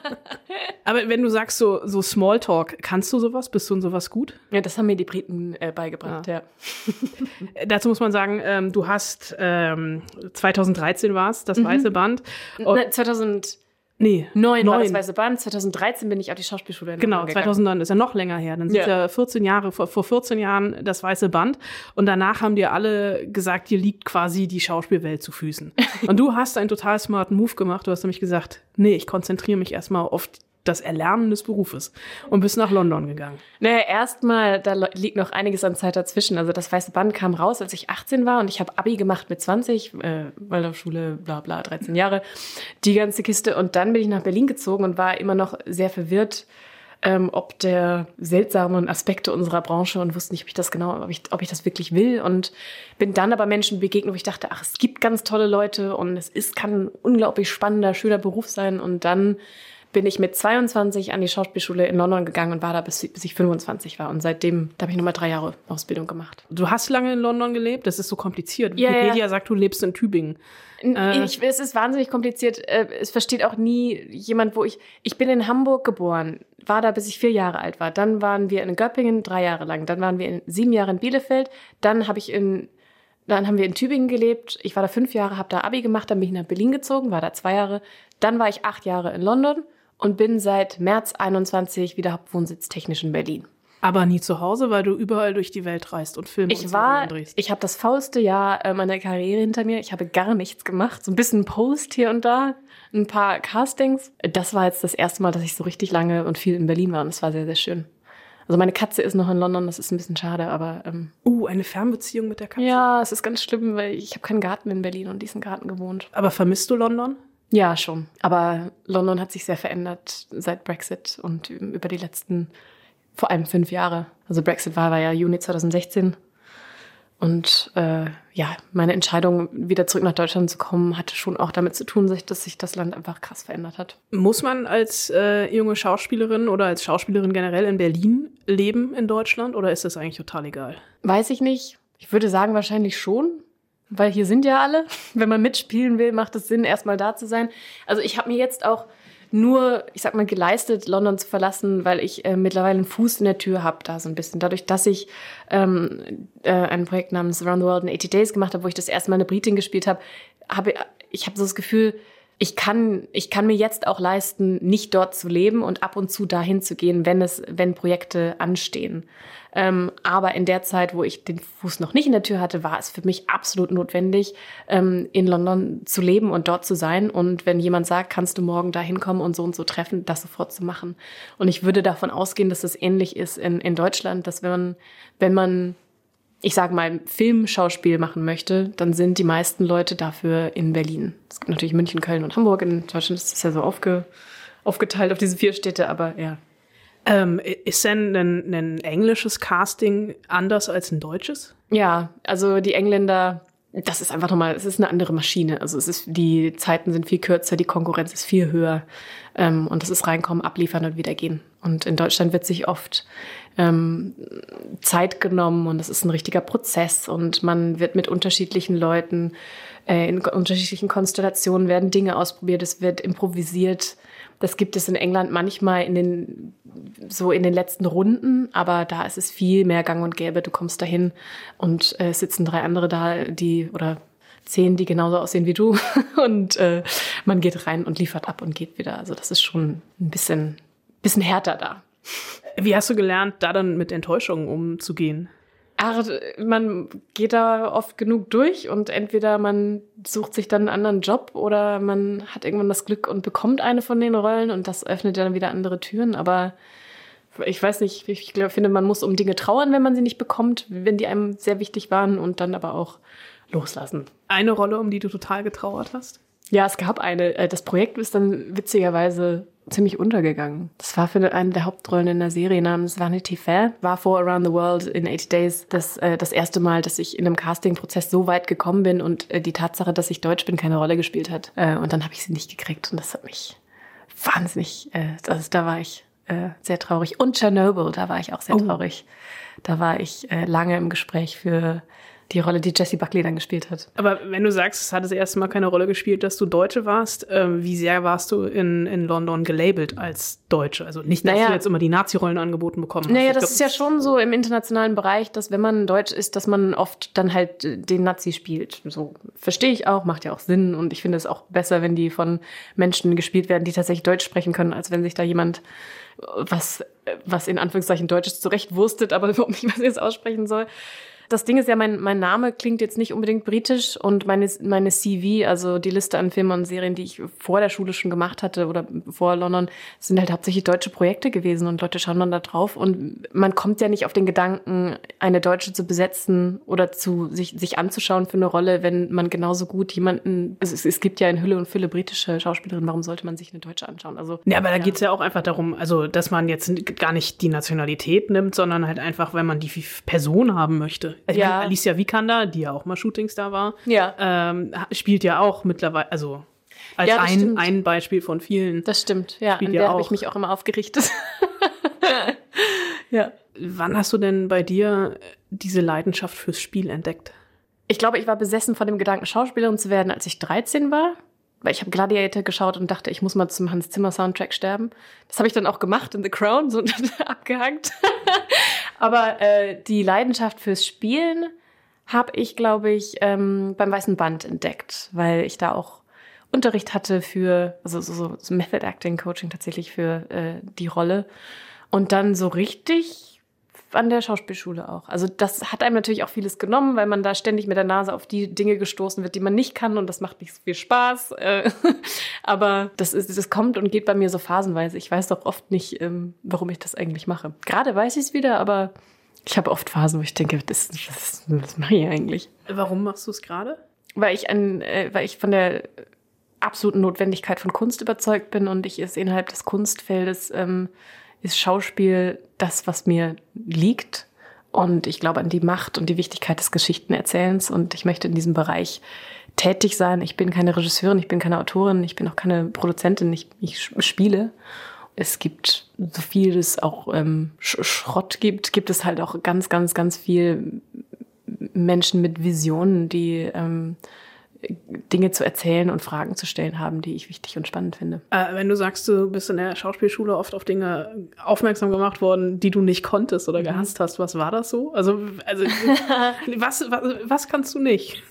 Aber wenn du sagst so, so Smalltalk, kannst du sowas? Bist du in sowas gut? Ja, das haben mir die Briten äh, beigebracht, ja. ja. Dazu muss man sagen, ähm, du hast ähm, 2013 war es, das mhm. weiße Band. Und 2000 Nee, neun, war das Weiße Band. 2013 bin ich auf die Schauspielschule Genau, 2009 ist ja noch länger her. Dann sind ja, ja 14 Jahre, vor, vor 14 Jahren das Weiße Band. Und danach haben dir alle gesagt, dir liegt quasi die Schauspielwelt zu Füßen. und du hast einen total smarten Move gemacht. Du hast nämlich gesagt, nee, ich konzentriere mich erstmal auf das Erlernen des Berufes und bist nach London gegangen. Naja, erstmal, da liegt noch einiges an Zeit dazwischen. Also das Weiße Band kam raus, als ich 18 war und ich habe Abi gemacht mit 20, äh, Waldorfschule, bla bla, 13 Jahre, die ganze Kiste. Und dann bin ich nach Berlin gezogen und war immer noch sehr verwirrt, ähm, ob der seltsamen Aspekte unserer Branche und wusste nicht, ob ich das genau, ob ich, ob ich das wirklich will. Und bin dann aber Menschen begegnet, wo ich dachte, ach, es gibt ganz tolle Leute und es ist, kann ein unglaublich spannender, schöner Beruf sein. Und dann bin ich mit 22 an die Schauspielschule in London gegangen und war da bis, bis ich 25 war. Und seitdem, da habe ich nochmal drei Jahre Ausbildung gemacht. Du hast lange in London gelebt? Das ist so kompliziert. Ja, Wikipedia ja. sagt, du lebst in Tübingen. Äh. Ich, es ist wahnsinnig kompliziert. Äh, es versteht auch nie jemand, wo ich. Ich bin in Hamburg geboren. war da, bis ich vier Jahre alt war. Dann waren wir in Göppingen drei Jahre lang. Dann waren wir in sieben Jahre in Bielefeld. Dann habe ich in, dann haben wir in Tübingen gelebt. Ich war da fünf Jahre, habe da Abi gemacht, dann bin ich nach Berlin gezogen, war da zwei Jahre. Dann war ich acht Jahre in London und bin seit März 21 wieder Hauptwohnsitz technisch in Berlin. Aber nie zu Hause, weil du überall durch die Welt reist und Filme Ich und war, drehst. ich habe das faulste Jahr äh, meiner Karriere hinter mir. Ich habe gar nichts gemacht. So ein bisschen Post hier und da, ein paar Castings. Das war jetzt das erste Mal, dass ich so richtig lange und viel in Berlin war und es war sehr, sehr schön. Also meine Katze ist noch in London, das ist ein bisschen schade, aber ähm, Uh, eine Fernbeziehung mit der Katze. ja, es ist ganz schlimm, weil ich habe keinen Garten in Berlin und diesen Garten gewohnt. Aber vermisst du London? Ja, schon. Aber London hat sich sehr verändert seit Brexit und über die letzten vor allem fünf Jahre. Also Brexit war, war ja Juni 2016. Und äh, ja, meine Entscheidung, wieder zurück nach Deutschland zu kommen, hatte schon auch damit zu tun, dass sich das Land einfach krass verändert hat. Muss man als äh, junge Schauspielerin oder als Schauspielerin generell in Berlin leben in Deutschland oder ist das eigentlich total egal? Weiß ich nicht. Ich würde sagen, wahrscheinlich schon. Weil hier sind ja alle. Wenn man mitspielen will, macht es Sinn, erstmal da zu sein. Also ich habe mir jetzt auch nur, ich sag mal, geleistet, London zu verlassen, weil ich äh, mittlerweile einen Fuß in der Tür habe, da so ein bisschen. Dadurch, dass ich ähm, äh, ein Projekt namens Around the World in 80 Days gemacht habe, wo ich das erste Mal eine Britin gespielt habe, habe ich habe so das Gefühl, ich kann, ich kann mir jetzt auch leisten, nicht dort zu leben und ab und zu dahin zu gehen, wenn es, wenn Projekte anstehen. Ähm, aber in der Zeit, wo ich den Fuß noch nicht in der Tür hatte, war es für mich absolut notwendig, ähm, in London zu leben und dort zu sein. Und wenn jemand sagt, kannst du morgen da hinkommen und so und so treffen, das sofort zu machen. Und ich würde davon ausgehen, dass das ähnlich ist in, in Deutschland, dass wenn man, wenn man ich sage mal, Filmschauspiel machen möchte, dann sind die meisten Leute dafür in Berlin. Es gibt natürlich München, Köln und Hamburg. In Deutschland ist das ja so aufge, aufgeteilt auf diese vier Städte, aber ja. Ähm, ist denn ein, ein englisches Casting anders als ein deutsches? Ja, also die Engländer, das ist einfach nochmal, es ist eine andere Maschine. Also es ist, die Zeiten sind viel kürzer, die Konkurrenz ist viel höher. Ähm, und das ist reinkommen, abliefern und wieder gehen. Und in Deutschland wird sich oft ähm, Zeit genommen und es ist ein richtiger Prozess und man wird mit unterschiedlichen Leuten äh, in unterschiedlichen Konstellationen werden Dinge ausprobiert, es wird improvisiert. Das gibt es in England manchmal in den so in den letzten Runden, aber da ist es viel mehr Gang und Gäbe. Du kommst dahin und äh, sitzen drei andere da, die oder zehn, die genauso aussehen wie du und äh, man geht rein und liefert ab und geht wieder. Also das ist schon ein bisschen bisschen härter da. Wie hast du gelernt, da dann mit Enttäuschungen umzugehen? Ach, man geht da oft genug durch und entweder man sucht sich dann einen anderen Job oder man hat irgendwann das Glück und bekommt eine von den Rollen und das öffnet dann wieder andere Türen. Aber ich weiß nicht, ich finde, man muss um Dinge trauern, wenn man sie nicht bekommt, wenn die einem sehr wichtig waren und dann aber auch loslassen. Eine Rolle, um die du total getrauert hast? Ja, es gab eine. Äh, Das Projekt ist dann witzigerweise ziemlich untergegangen. Das war für eine der Hauptrollen in der Serie namens Vanity Fair. War vor Around the World in 80 Days das, äh, das erste Mal, dass ich in einem Castingprozess so weit gekommen bin und äh, die Tatsache, dass ich Deutsch bin, keine Rolle gespielt hat. Äh, und dann habe ich sie nicht gekriegt und das hat mich wahnsinnig, äh, also da war ich äh, sehr traurig. Und Chernobyl, da war ich auch sehr Oh. traurig. Da war ich äh, lange im Gespräch für die Rolle, die Jessie Buckley dann gespielt hat. Aber wenn du sagst, es hat das erste Mal keine Rolle gespielt, dass du Deutsche warst, ähm, wie sehr warst du in, in London gelabelt als Deutsche? Also nicht, dass Naja. du jetzt immer die Nazi-Rollen angeboten bekommen hast. Naja, Ich das glaub, ist ja schon so im internationalen Bereich, dass wenn man Deutsch ist, dass man oft dann halt äh, den Nazi spielt. So verstehe ich auch, macht ja auch Sinn und ich finde es auch besser, wenn die von Menschen gespielt werden, die tatsächlich Deutsch sprechen können, als wenn sich da jemand äh, was, äh, was in Anführungszeichen Deutsches zurechtwurstet, aber überhaupt nicht, was ich jetzt aussprechen soll. Das Ding ist ja, mein, mein Name klingt jetzt nicht unbedingt britisch und meine, meine CV, also die Liste an Filmen und Serien, die ich vor der Schule schon gemacht hatte oder vor London, sind halt hauptsächlich deutsche Projekte gewesen und Leute schauen dann da drauf und man kommt ja nicht auf den Gedanken, eine Deutsche zu besetzen oder zu sich, sich anzuschauen für eine Rolle, wenn man genauso gut jemanden, es, es, es gibt ja in Hülle und Fülle britische Schauspielerinnen, warum sollte man sich eine Deutsche anschauen? Also, Ja, aber da geht's ja auch einfach darum, also dass man jetzt gar nicht die Nationalität nimmt, sondern halt einfach, wenn man die Person haben möchte. Ich Ja. meine, Alicia Vikander, die ja auch mal Shootingstar war, Ja. ähm, spielt ja auch mittlerweile, also als Ja, ein, stimmt. ein Beispiel von vielen. Das stimmt, ja, an der habe ich mich auch immer aufgerichtet. ja. Wann hast du denn bei dir diese Leidenschaft fürs Spiel entdeckt? Ich glaube, ich war besessen von dem Gedanken, Schauspielerin zu werden, als ich 13 war. weil ich habe Gladiator geschaut und dachte, ich muss mal zum Hans Zimmer Soundtrack sterben. Das habe ich dann auch gemacht in The Crown, so abgehakt. Aber äh, die Leidenschaft fürs Spielen habe ich, glaube ich, ähm, beim Weißen Band entdeckt, weil ich da auch Unterricht hatte für, also so, so Method Acting Coaching tatsächlich für äh, die Rolle. Und dann so richtig an der Schauspielschule auch. Also das hat einem natürlich auch vieles genommen, weil man da ständig mit der Nase auf die Dinge gestoßen wird, die man nicht kann und das macht nicht so viel Spaß. Äh, aber das, ist, das kommt und geht bei mir so phasenweise. Ich weiß doch oft nicht, ähm, warum ich das eigentlich mache. Gerade weiß ich es wieder, aber ich habe oft Phasen, wo ich denke, das, das, das mache ich eigentlich. Warum machst du es gerade? Weil ich ein, äh, weil ich von der absoluten Notwendigkeit von Kunst überzeugt bin und ich es innerhalb des Kunstfeldes ähm, ist Schauspiel das, was mir liegt. Und ich glaube an die Macht und die Wichtigkeit des Geschichtenerzählens. Und ich möchte in diesem Bereich tätig sein. Ich bin keine Regisseurin, ich bin keine Autorin, ich bin auch keine Produzentin, ich, ich spiele. Es gibt so viel es auch ähm, Schrott gibt, gibt es halt auch ganz, ganz, ganz viel Menschen mit Visionen, die ähm, Dinge zu erzählen und Fragen zu stellen haben, die ich wichtig und spannend finde. Äh, wenn du sagst, du bist in der Schauspielschule oft auf Dinge aufmerksam gemacht worden, die du nicht konntest oder mhm. gehasst hast, was war das so? Also, also was, was, was kannst du nicht?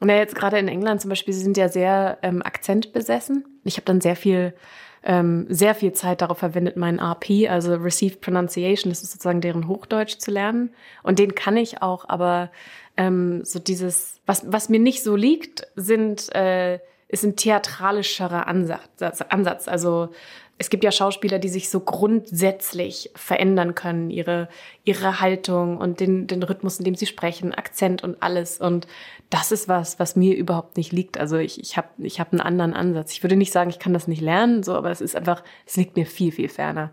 Und ja, jetzt gerade in England zum Beispiel, sie sind ja sehr ähm, akzentbesessen. Ich habe dann sehr viel ähm, sehr viel Zeit darauf verwendet, meinen RP, also Received Pronunciation, das ist sozusagen deren Hochdeutsch zu lernen. Und den kann ich auch, aber ähm, so dieses, was, was mir nicht so liegt, sind, äh, ist ein theatralischerer Ansatz. Ansatz. Also es gibt ja Schauspieler, die sich so grundsätzlich verändern können, ihre, ihre Haltung und den, den Rhythmus, in dem sie sprechen, Akzent und alles. Und das ist was, was mir überhaupt nicht liegt. Also ich, ich habe ich hab einen anderen Ansatz. Ich würde nicht sagen, ich kann das nicht lernen, so, aber es ist einfach, es liegt mir viel, viel ferner.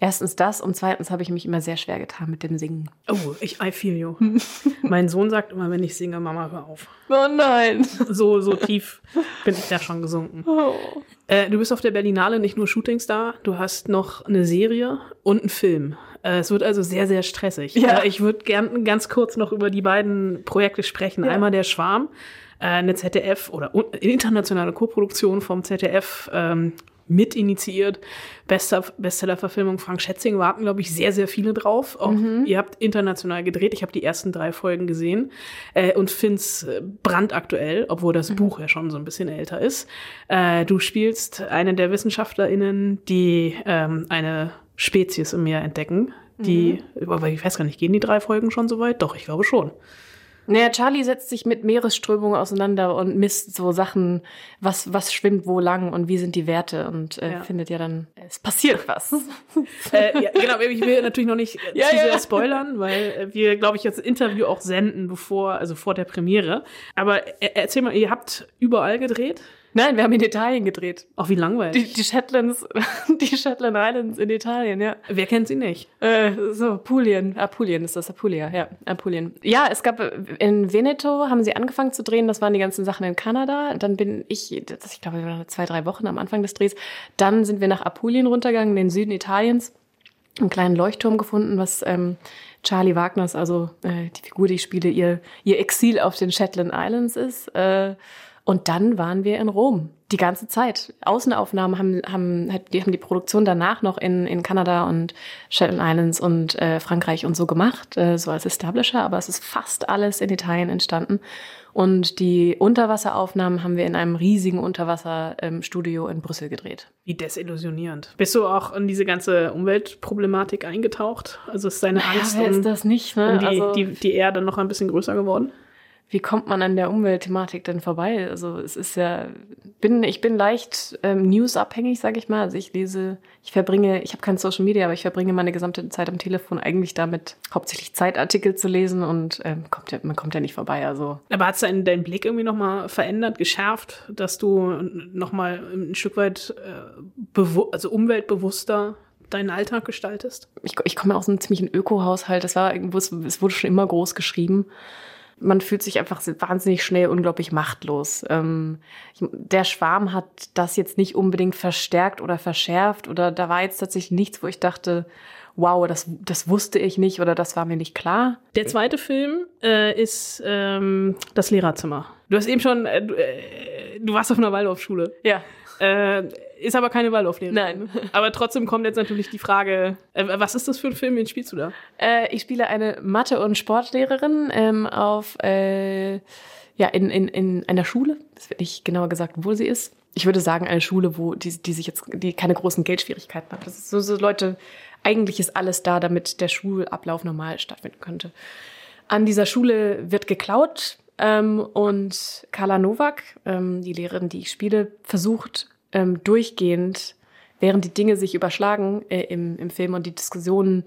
Erstens das und zweitens habe ich mich immer sehr schwer getan mit dem Singen. Oh, ich I feel you. mein Sohn sagt immer, wenn ich singe, Mama, hör auf. Oh nein. So, so tief bin ich da schon gesunken. Oh. Äh, du bist auf der Berlinale nicht nur Shootingstar, du hast noch eine Serie und einen Film. Äh, es wird also sehr, sehr stressig. Ja. Äh, ich würde gern ganz kurz noch über die beiden Projekte sprechen. Ja. Einmal der Schwarm, äh, eine ZDF oder internationale Koproduktion vom ZDF. Ähm, mit initiiert. Bester Bestseller-Verfilmung Frank Schätzing warten, glaube ich, sehr, sehr viele drauf. Auch mhm. Ihr habt international gedreht. Ich habe die ersten drei Folgen gesehen äh, und find's äh, brandaktuell, obwohl das mhm. Buch ja schon so ein bisschen älter ist. Äh, du spielst eine der WissenschaftlerInnen, die ähm, eine Spezies im Meer entdecken. Die, mhm. aber ich weiß gar nicht, gehen die drei Folgen schon so weit? Doch, ich glaube schon. Naja, Charlie setzt sich mit Meeresströmungen auseinander und misst so Sachen, was, was schwimmt wo lang und wie sind die Werte und äh, ja. findet ja dann, es passiert was. äh, ja, genau, ich will natürlich noch nicht ja, zu sehr spoilern, weil wir, glaube ich, jetzt das Interview auch senden, bevor, also vor der Premiere. Aber äh, erzähl mal, ihr habt überall gedreht? Nein, wir haben in Italien gedreht. Auch wie langweilig. Die, die Shetlands, die Shetland Islands in Italien, ja. Wer kennt sie nicht? Äh, so, Apulien. Apulien ist das, Apulia, ja. Apulien. Ja, es gab, in Veneto haben sie angefangen zu drehen, das waren die ganzen Sachen in Kanada. Dann bin ich, ich glaube, wir waren zwei, drei Wochen am Anfang des Drehs. Dann sind wir nach Apulien runtergegangen, in den Süden Italiens. Einen kleinen Leuchtturm gefunden, was ähm, Charlie Wagners, also äh, die Figur, die ich spiele, ihr, ihr Exil auf den Shetland Islands ist. Äh, und dann waren wir in Rom die ganze Zeit. Außenaufnahmen haben, haben, die haben die Produktion danach noch in, in Kanada und Shetland Islands und äh, Frankreich und so gemacht, äh, so als Establisher, aber es ist fast alles in Italien entstanden. Und die Unterwasseraufnahmen haben wir in einem riesigen Unterwasserstudio ähm, in Brüssel gedreht. Wie desillusionierend. Bist du auch in diese ganze Umweltproblematik eingetaucht? Also ist deine Angst ja, wer ist das nicht, ne? um die, also, die, die Erde noch ein bisschen größer geworden? Wie kommt man an der Umweltthematik denn vorbei? Also es ist ja, bin ich bin leicht ähm, newsabhängig, sage ich mal. Also ich lese, ich verbringe, ich habe kein Social Media, aber ich verbringe meine gesamte Zeit am Telefon eigentlich damit, hauptsächlich Zeitartikel zu lesen und ähm, kommt ja, man kommt ja nicht vorbei. Also. Aber hat es deinen, deinen Blick irgendwie nochmal verändert, geschärft, dass du nochmal ein Stück weit äh, also umweltbewusster deinen Alltag gestaltest? Ich, ich komme aus einem ziemlichen Öko-Haushalt. Das war irgendwo, es wurde schon immer groß geschrieben man fühlt sich einfach wahnsinnig schnell unglaublich machtlos. Ähm, der Schwarm hat das jetzt nicht unbedingt verstärkt oder verschärft oder da war jetzt tatsächlich nichts, wo ich dachte, wow, das, das wusste ich nicht oder das war mir nicht klar. Der zweite Film äh, ist ähm, Das Lehrerzimmer. Du hast eben schon äh, äh du warst auf einer Waldorfschule. Ja. Äh, ist aber keine Waldorflehrerin. Nein. Aber trotzdem kommt jetzt natürlich die Frage, äh, was ist das für ein Film, wen spielst du da? Äh, ich spiele eine Mathe- und Sportlehrerin ähm, auf, äh, ja, in, in, in einer Schule. Es wird nicht genauer gesagt, wo sie ist. Ich würde sagen, eine Schule, wo die, die sich jetzt, die keine großen Geldschwierigkeiten hat. Das ist so, so Leute, eigentlich ist alles da, damit der Schulablauf normal stattfinden könnte. An dieser Schule wird geklaut ähm, und Carla Nowak, ähm, die Lehrerin, die ich spiele, versucht ähm, durchgehend, während die Dinge sich überschlagen äh, im, im Film und die Diskussionen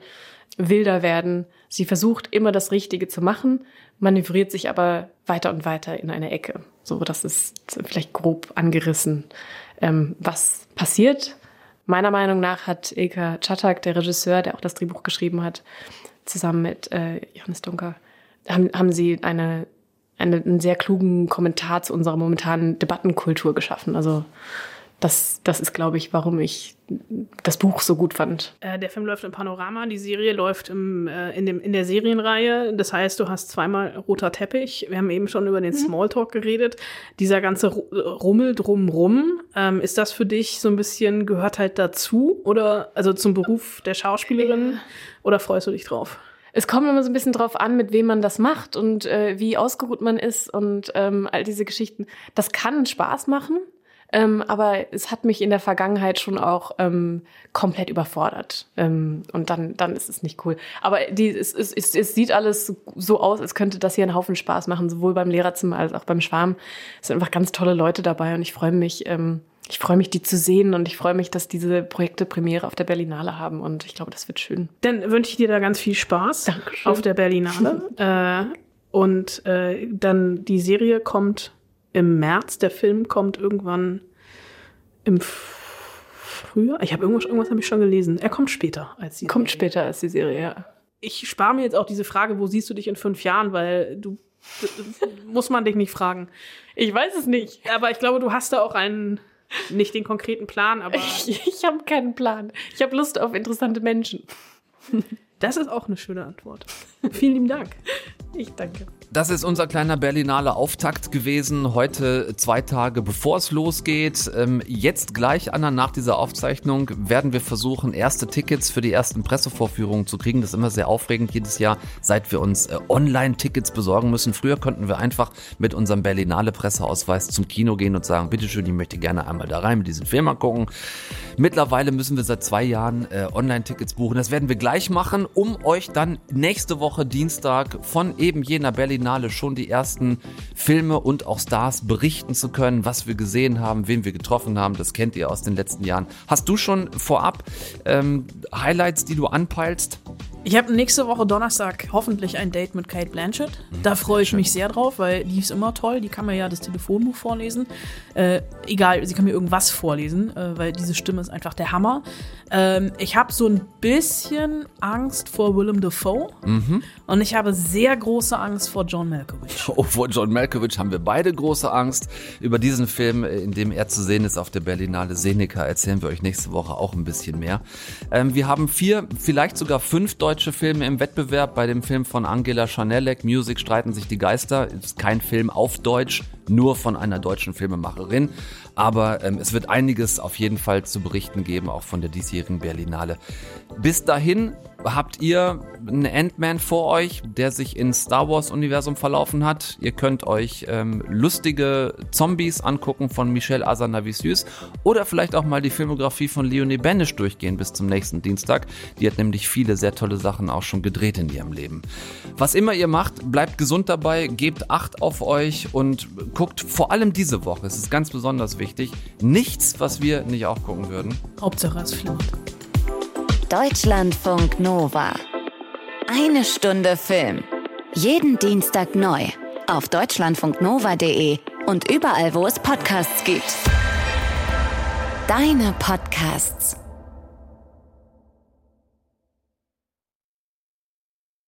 wilder werden, sie versucht immer das Richtige zu machen, manövriert sich aber weiter und weiter in eine Ecke. So, das ist vielleicht grob angerissen, ähm, was passiert. Meiner Meinung nach hat Ilka Czatak, der Regisseur, der auch das Drehbuch geschrieben hat, zusammen mit äh, Johannes Dunker, haben, haben sie eine, eine, einen sehr klugen Kommentar zu unserer momentanen Debattenkultur geschaffen. Also das, das ist, glaube ich, warum ich das Buch so gut fand. Äh, der Film läuft im Panorama, die Serie läuft im, äh, in, dem, in der Serienreihe. Das heißt, du hast zweimal roter Teppich. Wir haben eben schon über den mhm. Smalltalk geredet. Dieser ganze Rummel drumrum, ähm, ist das für dich so ein bisschen, gehört halt dazu? Oder also zum Beruf der Schauspielerin? Oder freust du dich drauf? es kommt immer so ein bisschen drauf an, mit wem man das macht und äh, wie ausgeruht man ist und ähm, all diese Geschichten. Das kann Spaß machen. Ähm, aber es hat mich in der Vergangenheit schon auch ähm, komplett überfordert. Ähm, und dann, dann ist es nicht cool. Aber die, es, es, es, es sieht alles so aus, als könnte das hier einen Haufen Spaß machen, sowohl beim Lehrerzimmer als auch beim Schwarm. Es sind einfach ganz tolle Leute dabei und ich freue mich, ähm, ich freue mich, die zu sehen und ich freue mich, dass diese Projekte Premiere auf der Berlinale haben und ich glaube, das wird schön. Dann wünsche ich dir da ganz viel Spaß Dankeschön. auf der Berlinale. äh, und äh, dann die Serie kommt im März. Der Film kommt irgendwann im Frühjahr. Ich habe irgendwas, irgendwas habe ich schon gelesen. Er kommt später als die Kommt Serie. später als die Serie, ja. Ich spare mir jetzt auch diese Frage, wo siehst du dich in fünf Jahren, weil du muss man dich nicht fragen. Ich weiß es nicht. Aber ich glaube, du hast da auch einen, nicht den konkreten Plan, aber. Ich, ich habe keinen Plan. Ich habe Lust auf interessante Menschen. Das ist auch eine schöne Antwort. Vielen lieben Dank. Ich danke. Das ist unser kleiner Berlinale Auftakt gewesen. Heute zwei Tage bevor es losgeht. Ähm, jetzt gleich, Anna, nach dieser Aufzeichnung werden wir versuchen, erste Tickets für die ersten Pressevorführungen zu kriegen. Das ist immer sehr aufregend jedes Jahr, seit wir uns äh, Online-Tickets besorgen müssen. Früher konnten wir einfach mit unserem Berlinale Presseausweis zum Kino gehen und sagen, bitteschön, ich möchte gerne einmal da rein mit diesem Film angucken. Mittlerweile müssen wir seit zwei Jahren äh, Online-Tickets buchen. Das werden wir gleich machen, um euch dann nächste Woche Dienstag von eben jener Berlin Berlinale schon die ersten Filme und auch Stars berichten zu können, was wir gesehen haben, wen wir getroffen haben. Das kennt ihr aus den letzten Jahren. Hast du schon vorab ähm, Highlights, die du anpeilst? Ich habe nächste Woche Donnerstag hoffentlich ein Date mit Kate Blanchett. Mhm. Da freue ich mich sehr drauf, weil die ist immer toll. Die kann mir ja das Telefonbuch vorlesen. Äh, egal, sie kann mir irgendwas vorlesen, äh, weil diese Stimme ist einfach der Hammer. Ähm, ich habe so ein bisschen Angst vor Willem Dafoe mhm. und ich habe sehr große Angst vor John Malkovich. Oh, vor John Malkovich haben wir beide große Angst. Über diesen Film, äh, in dem er zu sehen ist auf der Berlinale Seneca, erzählen wir euch nächste Woche auch ein bisschen mehr. Ähm, wir haben vier, vielleicht sogar fünf deutsche Filme im Wettbewerb. Bei dem Film von Angela Chanelek, Music, streiten sich die Geister. Ist kein Film auf Deutsch, nur von einer deutschen Filmemacherin. Aber ähm, es wird einiges auf jeden Fall zu berichten geben, auch von der diesjährigen Berlinale. Bis dahin habt ihr einen Ant-Man vor euch, der sich ins Star Wars-Universum verlaufen hat. Ihr könnt euch ähm, lustige Zombies angucken von Michel Azanavicius oder vielleicht auch mal die Filmografie von Leonie Benisch durchgehen bis zum nächsten Dienstag. Die hat nämlich viele sehr tolle Sachen auch schon gedreht in ihrem Leben. Was immer ihr macht, bleibt gesund dabei, gebt Acht auf euch und guckt vor allem diese Woche, es ist ganz besonders wichtig, nichts, was wir nicht auch gucken würden. Hauptsache es fliegt. Deutschlandfunk Nova. Eine Stunde Film. Jeden Dienstag neu. Auf deutschlandfunknova.de und überall, wo es Podcasts gibt. Deine Podcasts.